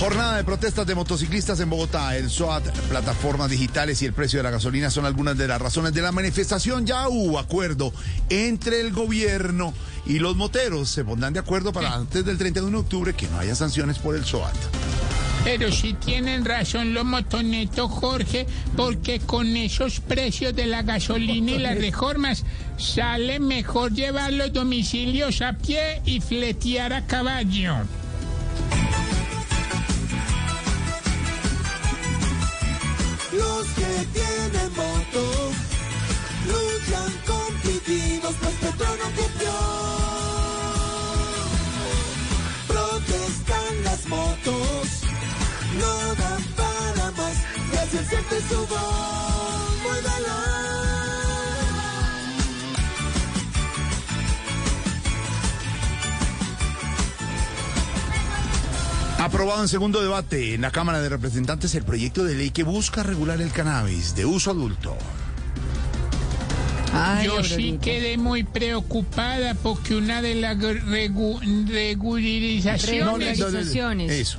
Jornada de protestas de motociclistas en Bogotá. El SOAT, plataformas digitales y el precio de la gasolina son algunas de las razones de la manifestación. Ya hubo acuerdo entre el gobierno y los moteros. Se pondrán de acuerdo para antes del 31 de octubre que no haya sanciones por el SOAT. Pero sí tienen razón los motonetos, Jorge, porque con esos precios de la gasolina y las reformas sale mejor llevar los domicilios a pie y fletear a caballo. Los que tienen moto luchan competitivos, pues Petro no copió. Protestan las motos, no dan para más, y así siente su voz. Aprobado en segundo debate en la Cámara de Representantes el proyecto de ley que busca regular el cannabis de uso adulto. Yo sí quedé muy preocupada porque una de las regu- regularizaciones... Eso.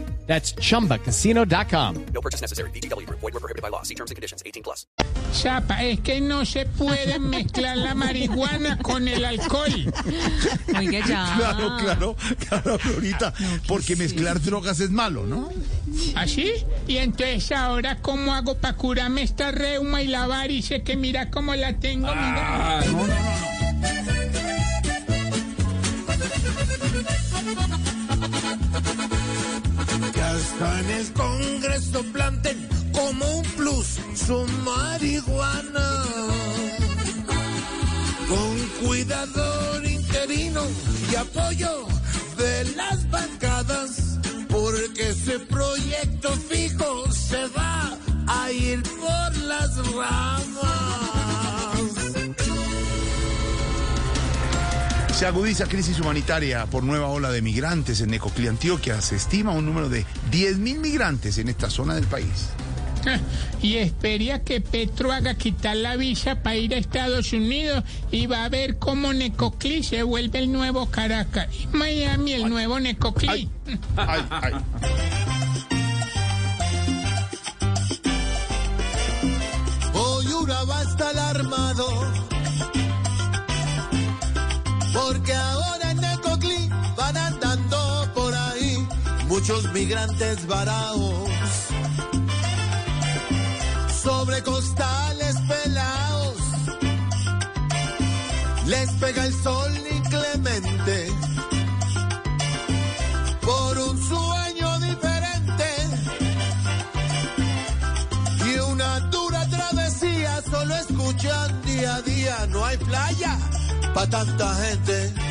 That's chumbacasino.com. No purchase necessary. VGW Group. Void were prohibited by law. See terms and conditions. 18 plus. Chapa, es que no se puede mezclar la marihuana con el alcohol. Oiga, ya. Claro, claro, claro, ahorita, porque mezclar drogas es malo, ¿no? ¿Así? Y entonces ahora, ¿cómo hago para curarme esta reuma y la varice que mira cómo la tengo? Mira. Que hasta en el Congreso planten como un plus su marihuana. Con cuidador interino y apoyo de las bancadas, porque ese proyecto fijo se va a ir por las ramas. Se agudiza crisis humanitaria por nueva ola de migrantes en Necoclí, Antioquia. Se estima un número de 10.000 migrantes en esta zona del país. Y espera que Petro haga quitar la visa para ir a Estados Unidos y va a ver cómo Necoclí se vuelve el nuevo Caracas y Miami el nuevo Necoclí. Ay, ay, ay. Hoy Urabá va a estar armado. Muchos migrantes varados. Sobre costales pelados. Les pega el sol inclemente. Por un sueño diferente y una dura travesía solo escuchan día a día no hay playa para tanta gente